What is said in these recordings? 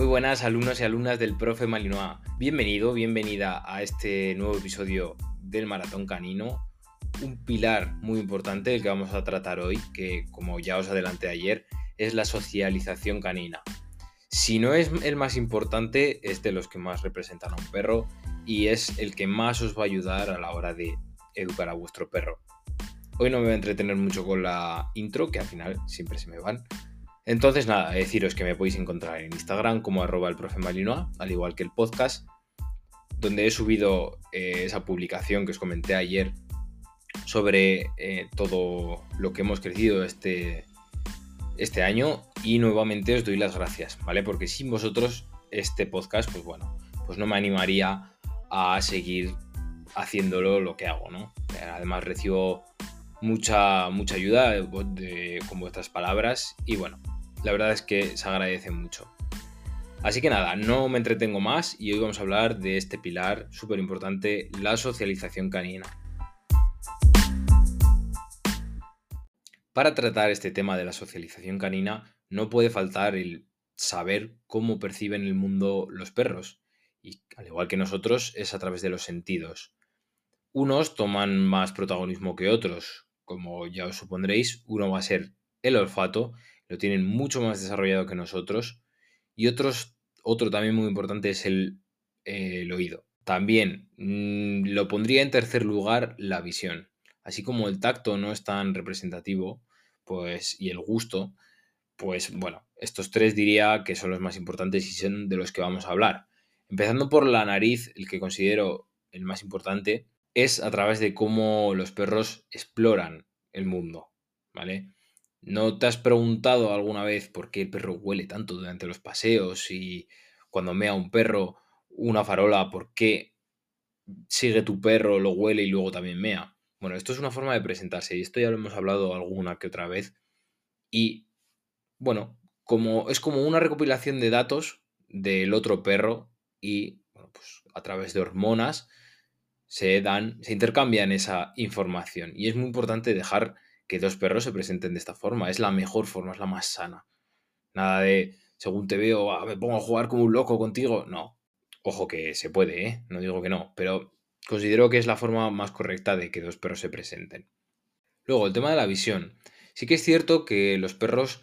Muy buenas alumnos y alumnas del profe Malinois. Bienvenido, bienvenida a este nuevo episodio del Maratón Canino. Un pilar muy importante del que vamos a tratar hoy, que como ya os adelanté ayer, es la socialización canina. Si no es el más importante, es de los que más representan a un perro y es el que más os va a ayudar a la hora de educar a vuestro perro. Hoy no me voy a entretener mucho con la intro, que al final siempre se me van. Entonces, nada, deciros que me podéis encontrar en Instagram como arroba el profe Malinois, al igual que el podcast, donde he subido eh, esa publicación que os comenté ayer sobre eh, todo lo que hemos crecido este, este año y nuevamente os doy las gracias, ¿vale? Porque sin vosotros este podcast, pues bueno, pues no me animaría a seguir haciéndolo lo que hago, ¿no? Además recibo mucha, mucha ayuda con vuestras palabras y bueno, la verdad es que se agradece mucho. Así que nada, no me entretengo más y hoy vamos a hablar de este pilar súper importante, la socialización canina. Para tratar este tema de la socialización canina no puede faltar el saber cómo perciben el mundo los perros. Y al igual que nosotros, es a través de los sentidos. Unos toman más protagonismo que otros. Como ya os supondréis, uno va a ser el olfato lo tienen mucho más desarrollado que nosotros. Y otros, otro también muy importante es el, oído. También mm, lo pondría en tercer lugar la visión. Así como el tacto no es tan representativo, pues, y el gusto, pues bueno, estos tres diría que son los más importantes y son de los que vamos a hablar. Empezando por la nariz, el que considero el más importante es a través de cómo los perros exploran el mundo, ¿vale? ¿No te has preguntado alguna vez por qué el perro huele tanto durante los paseos y cuando mea un perro una farola, por qué sigue tu perro, lo huele y luego también mea? Bueno, esto es una forma de presentarse y esto ya lo hemos hablado alguna que otra vez. Y bueno, como es como una recopilación de datos del otro perro y bueno, pues a través de hormonas se dan, se intercambian esa información. Y es muy importante dejar que dos perros se presenten de esta forma. Es la mejor forma, es la más sana. Nada de, según te veo, ah, me pongo a jugar como un loco contigo. No. Ojo que se puede, ¿eh? No digo que no, pero considero que es la forma más correcta de que dos perros se presenten. Luego, el tema de la visión. Sí que es cierto que los perros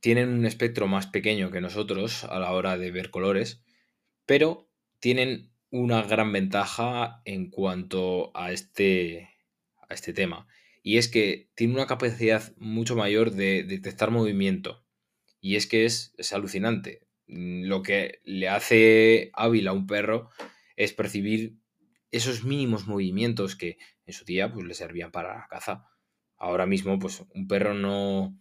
tienen un espectro más pequeño que nosotros a la hora de ver colores, pero tienen una gran ventaja en cuanto a este, a este tema y es que tiene una capacidad mucho mayor de detectar movimiento. Y es que es, alucinante. Mm, lo que le hace hábil a un perro es percibir esos mínimos movimientos que en su día pues, le servían para la caza. Ahora mismo, pues un perro no,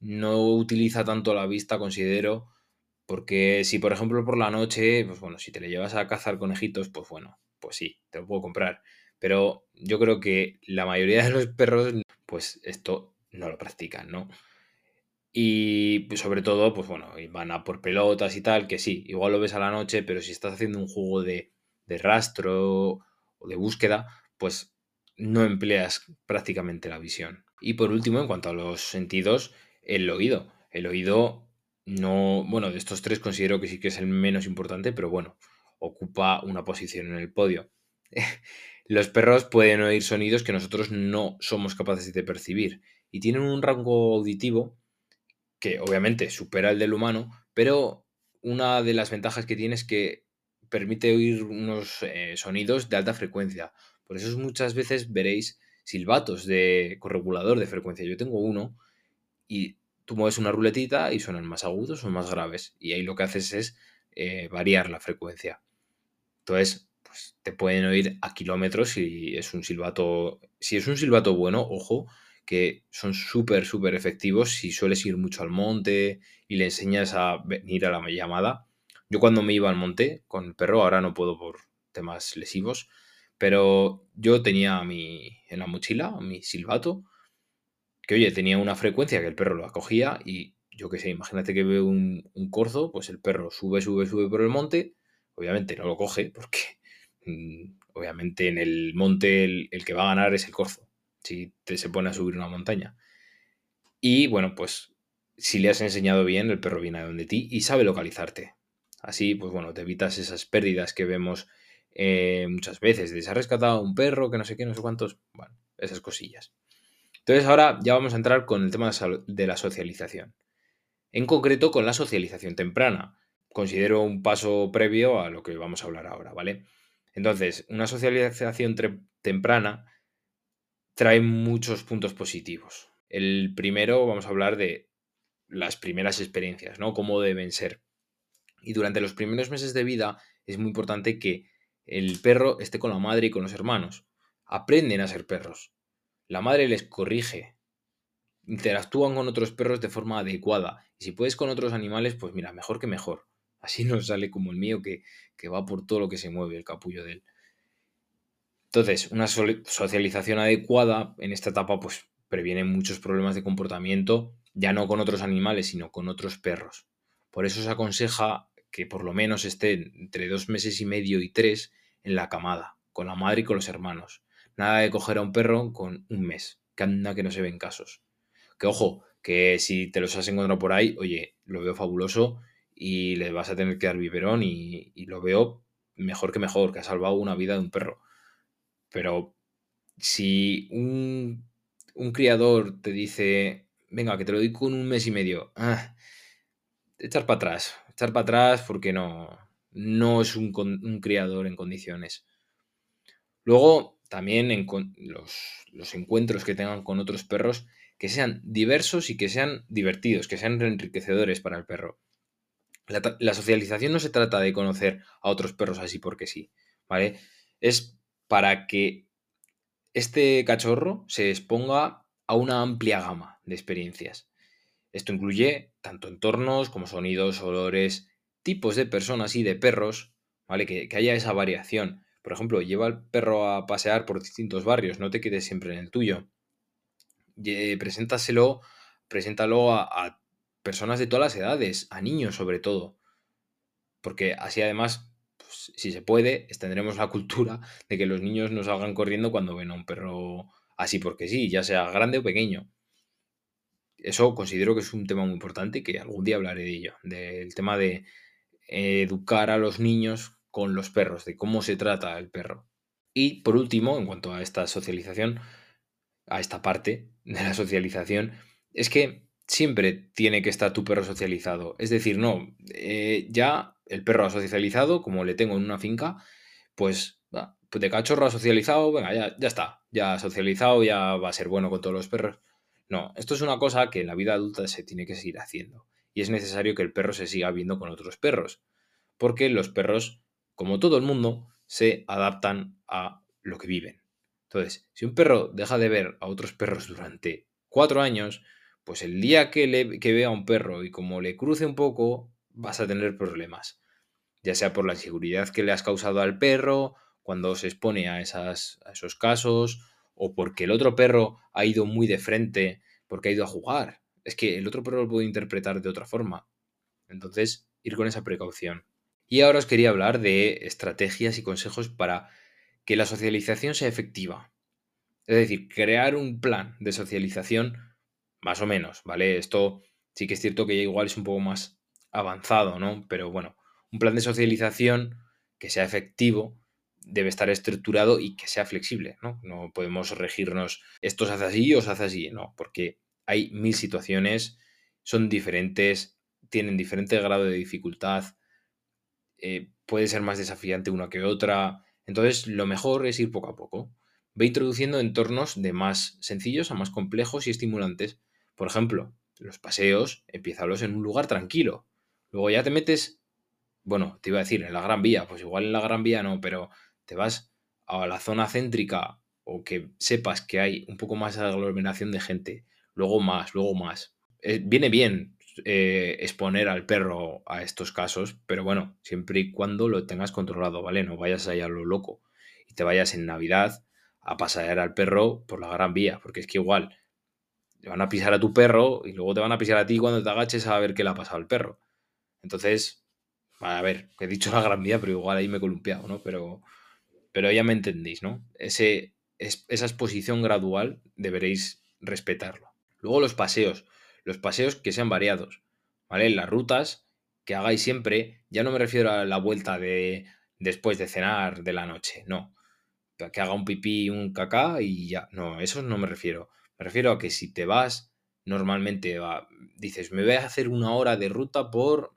no utiliza tanto la vista, considero, porque si por ejemplo por la noche, pues bueno, si te le llevas a cazar conejitos, pues bueno, pues sí, te lo puedo comprar. Pero yo creo que la mayoría de los perros, pues esto no lo practican, ¿no? Y sobre todo, pues bueno, van a por pelotas y tal, que sí, igual lo ves a la noche, pero si estás haciendo un juego de, de rastro o de búsqueda, pues no empleas prácticamente la visión. Y por último, en cuanto a los sentidos, el oído. El oído no, bueno, de estos tres considero que sí que es el menos importante, pero bueno, ocupa una posición en el podio. Los perros pueden oír sonidos que nosotros no somos capaces de percibir y tienen un rango auditivo que obviamente supera el del humano, pero una de las ventajas que tiene es que permite oír unos eh, sonidos de alta frecuencia. Por eso muchas veces veréis silbatos de corregulador de frecuencia. Yo tengo uno y tú mueves una ruletita y suenan más agudos o más graves. Y ahí lo que haces es eh, variar la frecuencia. Entonces, pues te pueden oír a kilómetros si es un silbato. Si es un silbato bueno, ojo, que son súper, súper efectivos si sueles ir mucho al monte y le enseñas a venir a la llamada. Yo cuando me iba al monte con el perro, ahora no puedo por temas lesivos, pero yo tenía mi, en la mochila mi silbato, que oye, tenía una frecuencia que el perro lo acogía y yo qué sé, imagínate que veo un, corzo, pues el perro sube, sube, sube por el monte, obviamente no lo coge porque obviamente en el monte el, que va a ganar es el corzo, si te se pone a subir una montaña. Y bueno, pues si le has enseñado bien, el perro viene a donde ti y sabe localizarte. Así, pues bueno, te evitas esas pérdidas que vemos eh, muchas veces. De se ha rescatado un perro, que no sé qué, no sé cuántos. Bueno, esas cosillas. Entonces ahora ya vamos a entrar con el tema de la socialización. En concreto con la socialización temprana. Considero un paso previo a lo que vamos a hablar ahora, ¿vale? Entonces, una socialización temprana trae muchos puntos positivos. El primero, vamos a hablar de las primeras experiencias, ¿no? Cómo deben ser. Y durante los primeros meses de vida es muy importante que el perro esté con la madre y con los hermanos. Aprenden a ser perros. La madre les corrige. Interactúan con otros perros de forma adecuada. Y si puedes con otros animales, pues mira, mejor que mejor. Así no sale como el mío que, que va por todo lo que se mueve, el capullo de él. Entonces, una socialización adecuada en esta etapa, pues previene muchos problemas de comportamiento, ya no con otros animales, sino con otros perros. Por eso se aconseja que por lo menos esté entre dos meses y medio y tres en la camada, con la madre y con los hermanos. Nada de coger a un perro con un mes, que anda que no se ven casos. Que ojo, que si te los has encontrado por ahí, oye, lo veo fabuloso y le vas a tener que dar biberón y, y lo veo mejor que mejor, que ha salvado una vida de un perro. Pero si un, un criador te dice, venga, que te lo doy con un mes y medio, ah, echar para atrás, echar para atrás porque no, no es un, un criador en condiciones. Luego, también en los, los, encuentros que tengan con otros perros, que sean diversos y que sean divertidos, que sean enriquecedores para el perro. La, socialización no se trata de conocer a otros perros así porque sí, ¿vale? Es para que este cachorro se exponga a una amplia gama de experiencias. Esto incluye tanto entornos como sonidos, olores, tipos de personas y de perros, ¿vale? Que, haya esa variación. Por ejemplo, lleva al perro a pasear por distintos barrios, no te quedes siempre en el tuyo. preséntaselo, preséntalo a, a personas de todas las edades, a niños sobre todo. Porque así además, pues, si se puede, tendremos la cultura de que los niños no salgan corriendo cuando ven a un perro así porque sí, ya sea grande o pequeño eso considero que es un tema muy importante y que algún día hablaré de ello, del tema de educar a los niños con los perros, de cómo se trata el perro. Y por último, en cuanto a esta socialización, a esta parte de la socialización, es que siempre tiene que estar tu perro socializado. Es decir, no, eh, ya el perro ha socializado, como le tengo en una finca, pues, pues de cachorro ha socializado, venga, ya, ya está, ya ha socializado, ya va a ser bueno con todos los perros. No, esto es una cosa que en la vida adulta se tiene que seguir haciendo. Y es necesario que el perro se siga viendo con otros perros. Porque los perros, como todo el mundo, se adaptan a lo que viven. Entonces, si un perro deja de ver a otros perros durante cuatro años, pues el día que, le, que vea a un perro y como le cruce un poco, vas a tener problemas. Ya sea por la inseguridad que le has causado al perro, cuando se expone a, esas, a esos casos, o porque el otro perro ha ido muy de frente porque ha ido a jugar. Es que el otro perro lo puede interpretar de otra forma. Entonces, ir con esa precaución. Y ahora os quería hablar de estrategias y consejos para que la socialización sea efectiva. Es decir, crear un plan de socialización más o menos, ¿vale? Esto sí que es cierto que ya igual es un poco más avanzado, ¿no? Pero bueno, un plan de socialización que sea efectivo debe estar estructurado y que sea flexible, ¿no? No podemos regirnos, esto se hace así o se hace así, no, porque hay mil situaciones, son diferentes, tienen diferente grado de dificultad, eh, puede ser más desafiante una que otra, entonces lo mejor es ir poco a poco. Ve introduciendo entornos de más sencillos a más complejos y estimulantes. Por ejemplo, los paseos, empiézalos en un lugar tranquilo. Luego ya te metes, bueno, te iba a decir, en la Gran Vía, pues igual en la Gran Vía no, pero te vas a la zona céntrica o que sepas que hay un poco más de aglomeración de gente, luego más, luego más. Eh, viene bien eh, exponer al perro a estos casos, pero bueno, siempre y cuando lo tengas controlado, ¿vale? No vayas allá a lo loco y te vayas en Navidad a pasear al perro por la gran vía, porque es que igual te van a pisar a tu perro y luego te van a pisar a ti cuando te agaches a ver qué le ha pasado al perro. Entonces, a ver, he dicho la gran vía, pero igual ahí me he columpiado, ¿no? Pero pero ya me entendéis, ¿no? Ese, esa exposición gradual deberéis respetarlo. Luego los paseos. los paseos que sean variados, ¿vale? Las rutas que hagáis siempre, ya no me refiero a la vuelta de después de cenar de la noche, no. Que haga un pipí, un cacá y ya. No, eso no me refiero. Me refiero a que si te vas, normalmente va, dices, me voy a hacer una hora de ruta por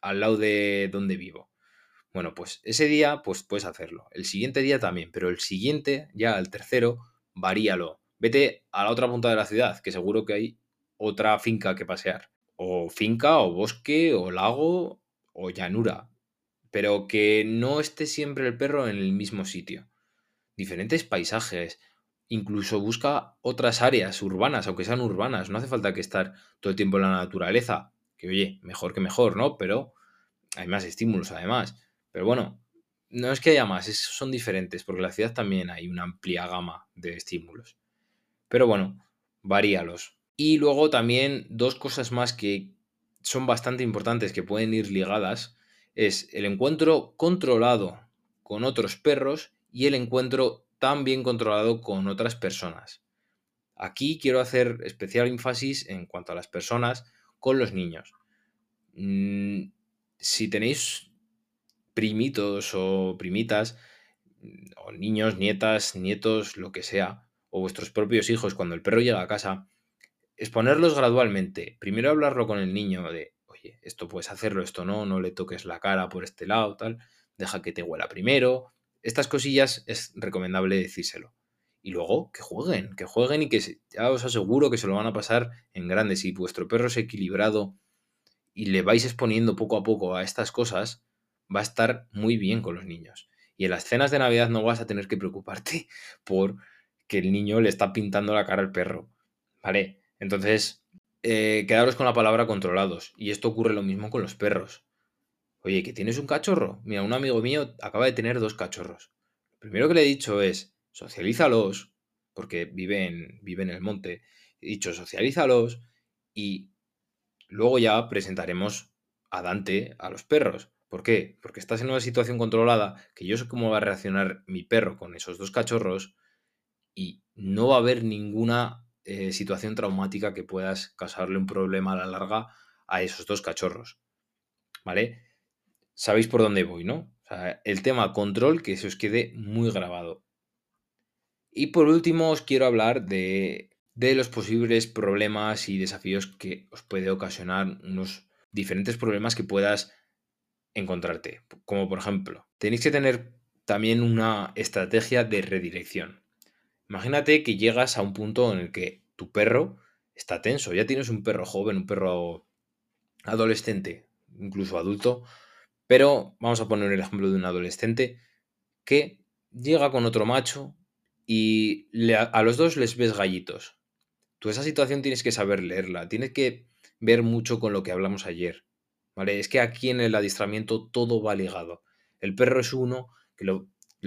al lado de donde vivo. Bueno, pues ese día, pues puedes hacerlo. El siguiente día también, pero el siguiente, ya el tercero, varíalo. Vete a la otra punta de la ciudad, que seguro que hay otra finca que pasear. O finca, o bosque, o lago, o llanura. Pero que no esté siempre el perro en el mismo sitio. Diferentes paisajes. Incluso busca otras áreas urbanas, aunque sean urbanas. No hace falta que estar todo el tiempo en la naturaleza. Que oye, mejor que mejor, ¿no? Pero hay más estímulos además. Pero bueno, no es que haya más, son diferentes, porque en la ciudad también hay una amplia gama de estímulos. Pero bueno, varíalos. Y luego también dos cosas más que son bastante importantes que pueden ir ligadas es el encuentro controlado con otros perros y el encuentro también controlado con otras personas. Aquí quiero hacer especial énfasis en cuanto a las personas con los niños. Mm, si tenéis primitos o primitas, o niños, nietas, nietos, lo que sea, o vuestros propios hijos cuando el perro llega a casa, exponerlos gradualmente. Primero hablarlo con el niño de, oye, esto puedes hacerlo, esto no, no le toques la cara por este lado, tal, deja que te huela primero. Estas cosillas es recomendable decírselo. Y luego que jueguen, que jueguen y que ya os aseguro que se lo van a pasar en grande. Si vuestro perro es equilibrado y le vais exponiendo poco a poco a estas cosas, va a estar muy bien con los niños. Y en las cenas de Navidad no vas a tener que preocuparte por que el niño le está pintando la cara al perro. ¿Vale? Entonces, eh, quedaros con la palabra controlados. Y esto ocurre lo mismo con los perros. Oye, ¿que tienes un cachorro? Mira, un amigo mío acaba de tener dos cachorros. Lo primero que le he dicho es, socialízalos, porque vive en, en el monte. He dicho, socialízalos y luego ya presentaremos a Dante a los perros. ¿Por qué? Porque estás en una situación controlada que yo sé cómo va a reaccionar mi perro con esos dos cachorros y no va a haber ninguna eh, situación traumática que puedas causarle un problema a la larga a esos dos cachorros. ¿Vale? Sabéis por dónde voy, ¿no? el tema control que se os quede muy grabado. Y por último os quiero hablar de, de los posibles problemas y desafíos que os puede ocasionar unos diferentes problemas que puedas encontrarte. Como por ejemplo, tenéis que tener también una estrategia de redirección. Imagínate que llegas a un punto en el que tu perro está tenso, ya tienes un perro joven, un perro adolescente, incluso adulto, pero vamos a poner el ejemplo de un adolescente que llega con otro macho y a los dos les ves gallitos. Tú esa situación tienes que saber leerla, tienes que ver mucho con lo que hablamos ayer. Es que aquí en el adiestramiento todo va ligado. El perro es uno, que lo,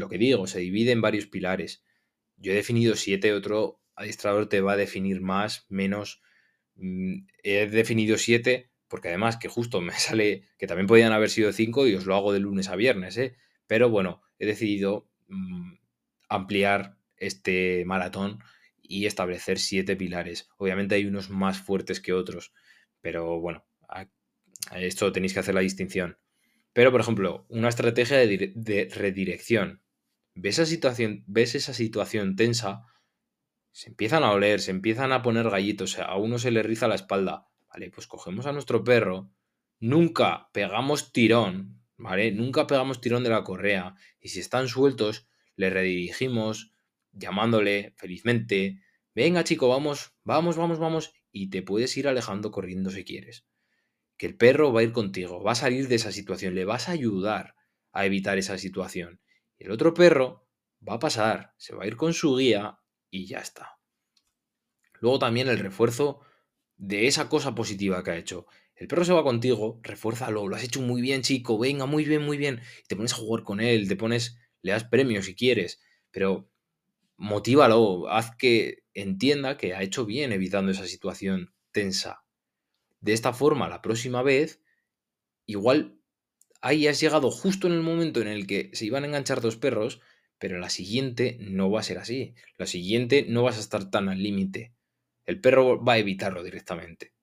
que digo, se divide en varios pilares. Yo he definido siete, otro adiestrador te va a definir más, menos. Mm, he definido siete, porque además que justo me sale que también podían haber sido cinco y os lo hago de lunes a viernes, ¿eh? Pero bueno, he decidido mm, ampliar este maratón y establecer siete pilares. Obviamente hay unos más fuertes que otros, pero bueno, esto tenéis que hacer la distinción. Pero, por ejemplo, una estrategia de, redirección. ¿Ves esa, situación, ves esa situación tensa, se empiezan a oler, se empiezan a poner gallitos, a uno se le riza la espalda. Vale, pues cogemos a nuestro perro, nunca pegamos tirón, ¿vale? Nunca pegamos tirón de la correa. Y si están sueltos, le redirigimos, llamándole felizmente. Venga, chico, vamos, vamos, vamos, vamos. Y te puedes ir alejando corriendo si quieres que el perro va a ir contigo, va a salir de esa situación, le vas a ayudar a evitar esa situación. Y el otro perro va a pasar, se va a ir con su guía y ya está. Luego también el refuerzo de esa cosa positiva que ha hecho. El perro se va contigo, refuérzalo, lo has hecho muy bien, chico, venga, muy bien, muy bien. Te pones a jugar con él, te pones, le das premios si quieres, pero motívalo, haz que entienda que ha hecho bien evitando esa situación tensa. De esta forma, la próxima vez, igual ahí has llegado justo en el momento en el que se iban a enganchar dos perros, pero la siguiente no va a ser así. La siguiente no vas a estar tan al límite. El perro va a evitarlo directamente.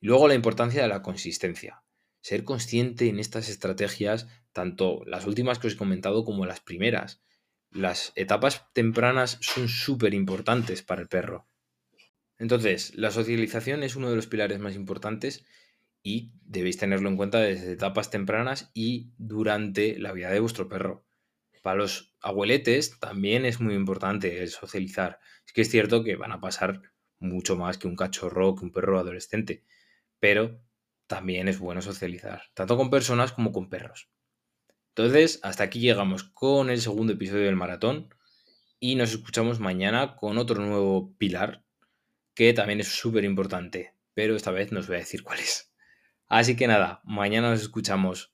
Luego la importancia de la consistencia. Ser consciente en estas estrategias, tanto las últimas que os he comentado como las primeras. Las etapas tempranas son súper importantes para el perro. Entonces, la socialización es uno de los pilares más importantes y debéis tenerlo en cuenta desde etapas tempranas y durante la vida de vuestro perro. Para los abueletes también es muy importante el socializar. Es que es cierto que van a pasar mucho más que un cachorro, que un perro adolescente, pero también es bueno socializar, tanto con personas como con perros. Entonces, hasta aquí llegamos con el segundo episodio del maratón y nos escuchamos mañana con otro nuevo pilar que también es súper importante, pero esta vez no os voy a decir cuál es. Así que nada, mañana nos escuchamos.